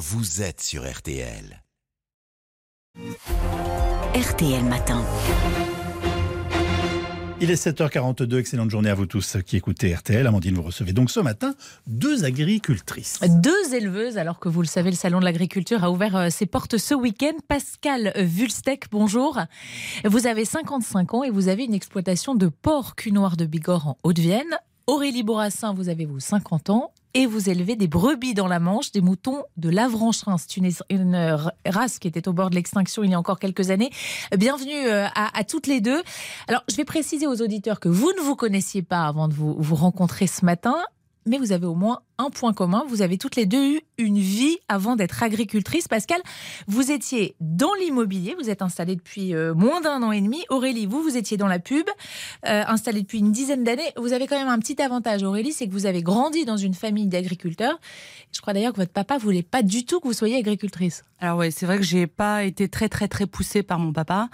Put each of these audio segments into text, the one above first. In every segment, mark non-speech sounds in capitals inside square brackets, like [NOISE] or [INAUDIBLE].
vous êtes sur RTL. RTL Matin. Il est 7h42, excellente journée à vous tous qui écoutez RTL. Amandine, vous recevez donc ce matin deux agricultrices. Deux éleveuses, alors que vous le savez, le Salon de l'Agriculture a ouvert euh, ses portes ce week-end. Pascal Vulstec, bonjour. Vous avez 55 ans et vous avez une exploitation de porc cunoir de Bigorre en Haute-Vienne. Aurélie Bourassin, vous avez vous 50 ans et vous élevez des brebis dans la Manche, des moutons de l'Avranchin. C'est une, une, race qui était au bord de l'extinction il y a encore quelques années. Bienvenue euh, à, toutes les deux. Alors, je vais préciser aux auditeurs que vous ne vous connaissiez pas avant de vous rencontrer ce matin, mais vous avez au moins un point commun. Vous avez toutes les deux eu une vie avant d'être agricultrice. Pascal, vous étiez dans l'immobilier, vous êtes installée depuis euh, moins d'un an et demi. Aurélie, vous, vous étiez dans la pub, euh, installée depuis une dizaine d'années. Vous avez quand même un petit avantage, Aurélie, c'est que vous avez grandi dans une famille d'agriculteurs. Je crois d'ailleurs que votre papa voulait pas du tout que vous soyez agricultrice. Alors oui, c'est vrai que j'ai pas été très très très poussée par mon papa,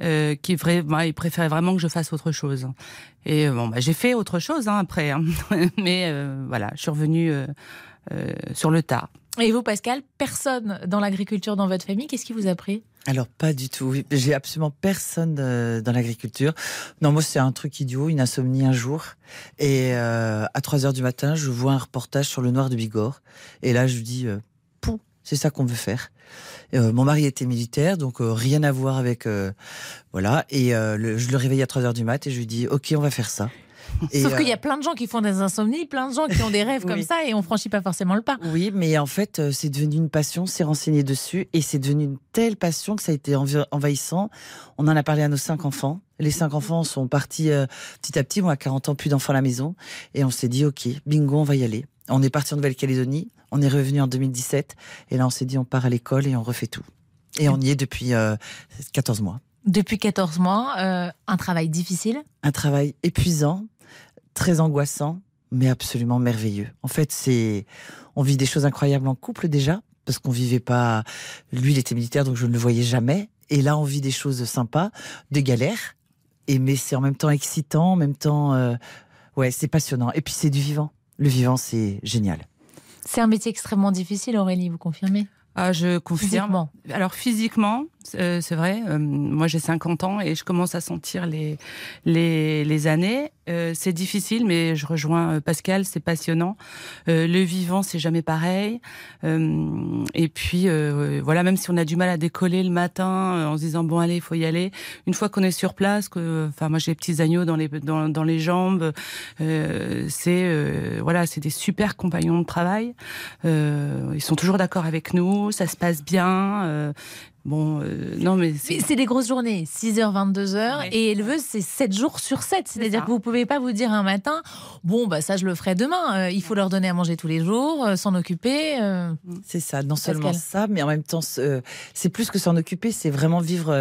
euh, qui vrai, il préférait vraiment que je fasse autre chose. Et bon, bah, j'ai fait autre chose hein, après, hein. [LAUGHS] mais euh, voilà, je suis revenue euh, euh, sur le tard. Et vous, Pascal, personne dans l'agriculture dans votre famille, qu'est-ce qui vous a pris? Alors pas du tout. J'ai absolument personne euh, dans l'agriculture. Non, moi c'est un truc idiot, une insomnie un jour. Et euh, à 3 heures du matin, je vois un reportage sur le noir de Bigorre. Et là, je dis, euh, pou, c'est ça qu'on veut faire. Euh, mon mari était militaire, donc euh, rien à voir avec voilà. Et le, je le réveille à 3 heures du mat et je lui dis, ok, on va faire ça. [LAUGHS] Sauf qu'il y a plein de gens qui font des insomnies, plein de gens qui ont des rêves oui. comme ça et on franchit pas forcément le pas. Oui, mais en fait, c'est devenu une passion, c'est renseigné dessus et c'est devenu une telle passion que ça a été envahissant. On en a parlé à nos cinq enfants. Les cinq enfants sont partis euh, petit à petit. Moi, à 40 ans, plus d'enfants à la maison. Et on s'est dit, OK, bingo, on va y aller. On est parti en Nouvelle-Calédonie. On est revenu en 2017. Et là, on s'est dit, on part à l'école et on refait tout. Et on y est depuis euh, 14 mois. Depuis 14 mois, euh, un travail difficile Un travail épuisant, très angoissant, mais absolument merveilleux. En fait, c'est, on vit des choses incroyables en couple déjà, parce qu'on vivait pas. Lui, il était militaire, donc je ne le voyais jamais. Et là, on vit des choses sympas, des galères. Et mais c'est en même temps excitant, en même temps, euh, ouais, c'est passionnant. Et puis c'est du vivant. Le vivant, c'est génial. C'est un métier extrêmement difficile, Aurélie, vous confirmez? Ah, je confirme. Physiquement. Alors physiquement, euh, c'est vrai. Euh, moi, j'ai 50 ans et je commence à sentir les les, les années. Euh, c'est difficile, mais je rejoins Pascal. C'est passionnant. le vivant, c'est jamais pareil. et puis voilà, même si on a du mal à décoller le matin en se disant bon allez, il faut y aller. Une fois qu'on est sur place, que enfin moi j'ai des petits agneaux dans les dans, dans les jambes. c'est voilà, c'est des super compagnons de travail. ils sont toujours d'accord avec nous. Ça se passe bien. Bon, euh, non, mais. C'est des grosses journées, 6h, 22h. Ouais. Et éleveuse, c'est 7 jours sur 7. C'est-à-dire que vous ne pouvez pas vous dire un matin, bon, bah, ça, je le ferai demain. Euh, il faut leur donner à manger tous les jours, euh, s'en occuper. C'est ça, non seulement ça, mais en même temps, c'est plus que s'en occuper, c'est vraiment vivre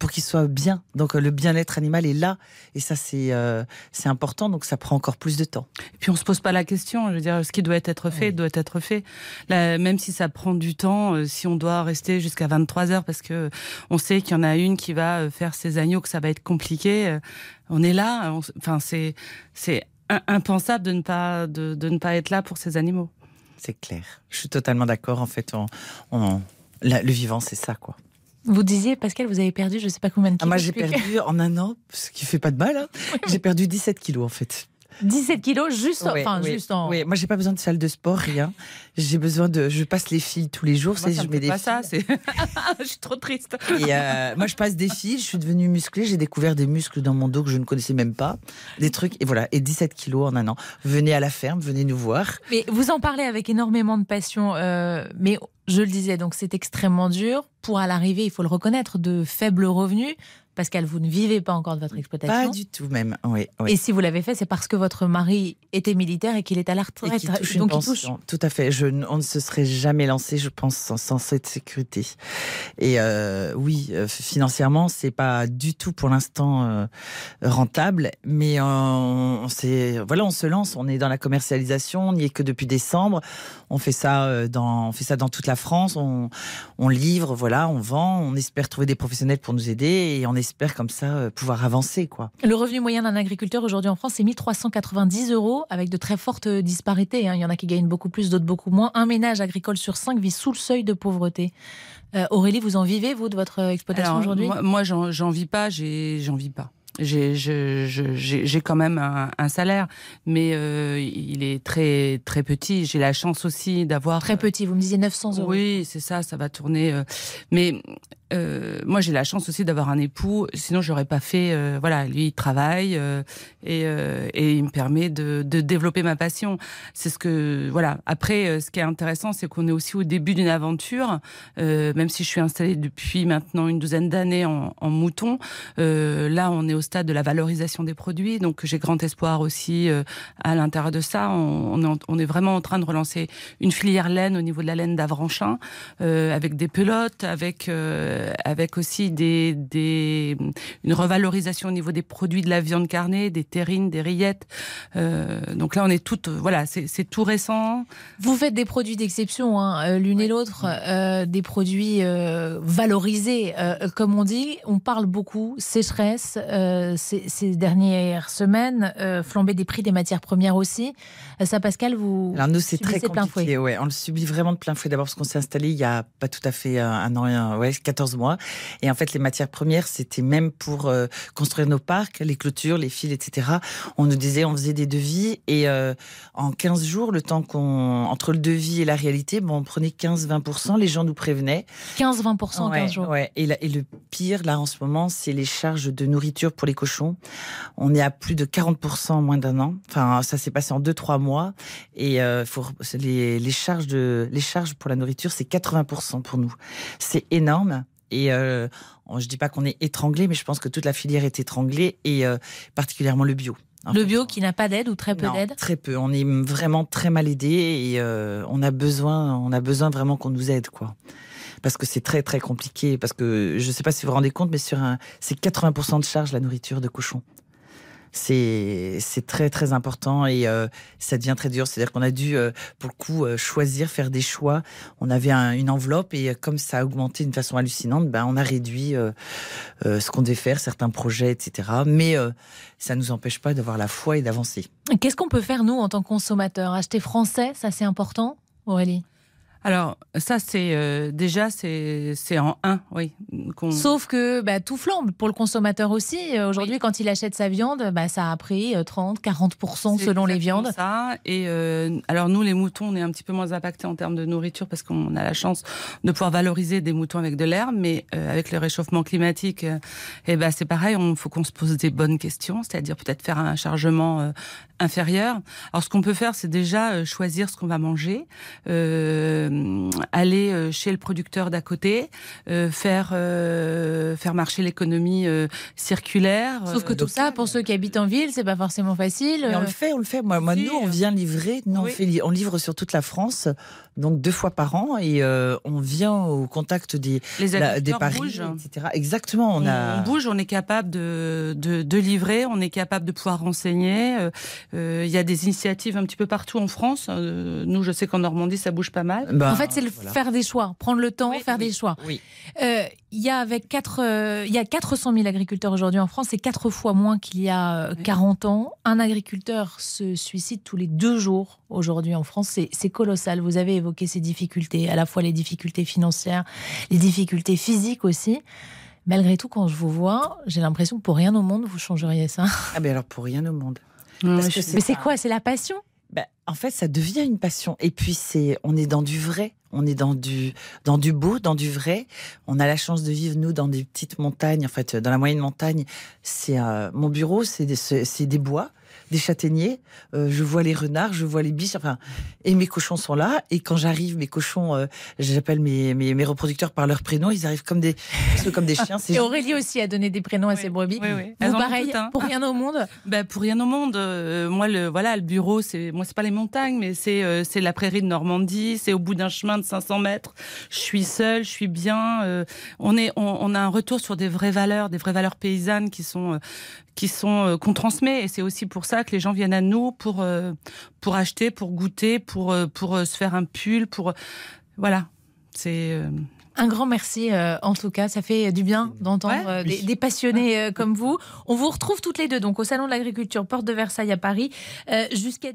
pour qu'il soit bien. Donc le bien-être animal est là et ça c'est euh, c'est important donc ça prend encore plus de temps. Et puis on se pose pas la question, je veux dire ce qui doit être fait oui. doit être fait. Là, même si ça prend du temps, euh, si on doit rester jusqu'à 23 heures parce que on sait qu'il y en a une qui va euh, faire ses agneaux que ça va être compliqué, euh, on est là, on, enfin c'est c'est impensable de ne pas de, de ne pas être là pour ces animaux. C'est clair. Je suis totalement d'accord en fait on, on la, le vivant c'est ça quoi. Vous disiez, Pascal, vous avez perdu je ne sais pas combien de kilos. Ah, moi, j'ai perdu en un an, ce qui fait pas de mal. Hein. [LAUGHS] j'ai perdu 17 kilos, en fait. 17 kilos juste, oui, enfin, oui, juste en. Oui, moi j'ai pas besoin de salle de sport, rien. J'ai besoin de, je passe les filles tous les jours. Moi, ça je me mets des pas ça, c'est. [LAUGHS] je suis trop triste. Et euh, moi je passe des filles, je suis devenue musclée, j'ai découvert des muscles dans mon dos que je ne connaissais même pas, des trucs et voilà. Et 17 kilos en un an. Venez à la ferme, venez nous voir. Mais vous en parlez avec énormément de passion, euh, mais je le disais, donc c'est extrêmement dur. Pour à l'arrivée, il faut le reconnaître, de faibles revenus. Pascal, vous ne vivez pas encore de votre exploitation. Pas du tout même, oui. oui. Et si vous l'avez fait, c'est parce que votre mari était militaire et qu'il est à la retraite. Et touche Donc il touche. Tout à fait. Je, on ne se serait jamais lancé, je pense, sans, sans cette sécurité. Et euh, oui, euh, financièrement, c'est pas du tout pour l'instant euh, rentable, mais on, on voilà, on se lance. On est dans la commercialisation. On n'y est que depuis décembre. On fait ça dans, on fait ça dans toute la France. On, on livre, voilà, on vend. On espère trouver des professionnels pour nous aider et on espère comme ça euh, pouvoir avancer. quoi. Le revenu moyen d'un agriculteur aujourd'hui en France, c'est 1390 euros, avec de très fortes disparités. hein. Il y en a qui gagnent beaucoup plus, d'autres beaucoup moins. Un ménage agricole sur cinq vit sous le seuil de pauvreté. Euh, Aurélie, vous en vivez, vous, de votre exploitation aujourd'hui? Moi, moi, j'en vis pas, j'ai- j'en vis pas. J'ai quand même un, un salaire, mais euh, il est très très petit. J'ai la chance aussi d'avoir Très petit, vous me disiez 900 euros. Oui, c'est ça, ça va tourner. euh, mais euh, moi, j'ai la chance aussi d'avoir un époux. Sinon, j'aurais pas fait. euh, voilà, lui, il travaille euh, et, euh, et il me permet de, de développer ma passion. C'est ce que voilà. Après, euh, ce qui est intéressant, c'est qu'on est aussi au début d'une aventure. Euh, même si je suis installée depuis maintenant une douzaine d'années en, en mouton, là, on est au stade de la valorisation des produits. Donc, j'ai grand espoir aussi à l'intérieur de ça. On, est on est vraiment en train de relancer une filière laine au niveau de la laine d'Avranchin, avec des pelotes, avec euh, avec aussi des, des une revalorisation au niveau des produits de la viande carnée, des terrines, des rillettes. Euh, donc là, on est toutes voilà, c'est tout récent. Vous faites des produits d'exception, hein, euh, l'une et l'autre, euh, des produits euh, valorisés, euh, comme on dit. On parle beaucoup sécheresse euh, ces, ces dernières semaines, euh, flambée des prix des matières premières aussi. Euh, ça, Pascal, vous Alors nous, c'est très compliqué. fouet. Ouais, on le subit vraiment de plein fouet. D'abord parce qu'on s'est installé il y a pas tout à fait un, an, et un- ouais, 14 mois. Et en fait, les matières premières, c'était même pour euh, construire nos parcs, les clôtures, les fils, etc. On nous disait, on faisait des devis et euh, en 15 jours, le temps qu'on entre le devis et la réalité, bon, on prenait 15-20%. Les gens nous prévenaient. 15-20% en Ouais, 15 jours. ouais. Et, la- et le pire, là, en ce moment, c'est les charges de nourriture pour les cochons. On est à plus de 40% en moins d'un an. Enfin, ça s'est passé en 2-3 mois. Et euh, faut, c'est les, les, charges de, les charges pour la nourriture, c'est 80% pour nous. C'est énorme. Et euh, je dis pas qu'on est étranglé, mais je pense que toute la filière est étranglée, et euh, particulièrement le bio. En Le fait, bio qui n'a pas d'aide ou très peu d'aide? Très peu. On est vraiment très mal aidé et euh, on a besoin, on a besoin vraiment qu'on nous aide, quoi. Parce que c'est très très compliqué. Parce que je sais pas si vous vous rendez compte, mais sur un, c'est 80% de charge la nourriture de cochon. C'est très très important et euh, ça devient très dur. C'est-à-dire qu'on a dû euh, pour le coup euh, choisir, faire des choix. On avait un- une enveloppe et comme ça a augmenté d'une façon hallucinante, ben on a réduit ce qu'on devait faire, certains projets, etc. Mais ça nous empêche pas d'avoir la foi et d'avancer. Qu'est-ce qu'on peut faire, nous, en tant que consommateurs? Acheter français, ça c'est important, Aurélie? Alors ça, c'est euh, déjà c'est c'est en un, oui. Sauf que bah, tout flambe pour le consommateur aussi. Euh, Aujourd'hui, quand il achète sa viande, bah, ça a pris euh, 30, 40% C'est selon les viandes. Ça. Et euh, alors nous, les moutons, on est un petit peu moins impactés en termes de nourriture parce qu'on a la chance de pouvoir valoriser des moutons avec de l'herbe, mais euh, avec le réchauffement climatique, euh, eh ben c'est pareil. Il faut qu'on se pose des bonnes questions, c'est-à-dire peut-être faire un chargement euh, inférieur. Alors ce qu'on peut faire, c'est déjà euh, choisir ce qu'on va manger, euh, aller euh, chez le producteur d'à côté, euh, faire euh, faire marcher l'économie euh, circulaire. Sauf que euh, tout ça, pour ceux qui habitent en ville, c'est pas forcément facile. Mais on Euh, le fait, on le fait. Moi, moi nous, on euh, vient livrer. Nous, oui. on, fait, on livre sur toute la France, donc deux fois par an, et euh, on vient au contact des, les la- des paris, bougent. etc. Exactement. On, On, a. on bouge, on est capable de, de, de livrer, on est capable de pouvoir renseigner. Euh, euh, Il y a des initiatives un petit peu partout en France. Euh, nous, je sais qu'en Normandie, ça bouge pas mal. Ben, en fait, c'est le voilà. faire des choix, prendre le temps, Oui, faire oui. des choix. Oui. Euh, Il y a avec quatre, euh, il y a 400 000 agriculteurs aujourd'hui en France, c'est quatre fois moins qu'il y a euh, 40 ans. Un agriculteur se suicide tous les deux jours aujourd'hui en France, c'est colossal. Vous avez évoqué ces difficultés, à la fois les difficultés financières, les difficultés physiques aussi. Malgré tout, quand je vous vois, j'ai l'impression que pour rien au monde, vous changeriez ça. Ah ben alors pour rien au monde. Mais c'est pas- quoi? C'est la passion? Ben, en fait, ça devient une passion. Et puis c'est, on est dans du vrai. On est dans du, dans du beau, dans du vrai. On a la chance de vivre nous dans des petites montagnes. En fait, dans la moyenne montagne, c'est euh, mon bureau, c'est des, c'est des bois, des châtaigniers. Euh, je vois les renards, je vois les biches. Enfin, et mes cochons sont là. Et quand j'arrive, mes cochons, euh, j'appelle mes, mes, mes reproducteurs par leur prénom. Ils arrivent comme des, comme des chiens. C'est Et Aurélie aussi a donné des prénoms à ses brebis. oui, oui. Vous, pareil, hein. pour rien au monde. [LAUGHS] Ben, pour rien au monde. euh, moi, le voilà, le bureau, c'est moi, c'est pas les montagnes, mais c'est euh, c'est la prairie de Normandie. C'est au bout d'un chemin de 500 mètres. Je suis seule, je suis bien. euh, on est, on, on a un retour sur des vraies valeurs, des vraies valeurs paysannes qui sont euh, qui sont euh, qu'on transmet. Et c'est aussi pour ça que les gens viennent à nous pour euh, pour acheter, pour goûter, pour euh, pour euh, se faire un pull, pour voilà. C'est euh, Un grand merci euh, en tout cas, ça fait du bien d'entendre Ouais, euh, des, des passionnés euh, comme vous. On vous retrouve toutes les deux donc au salon de l'agriculture Porte de Versailles à Paris euh, jusqu'à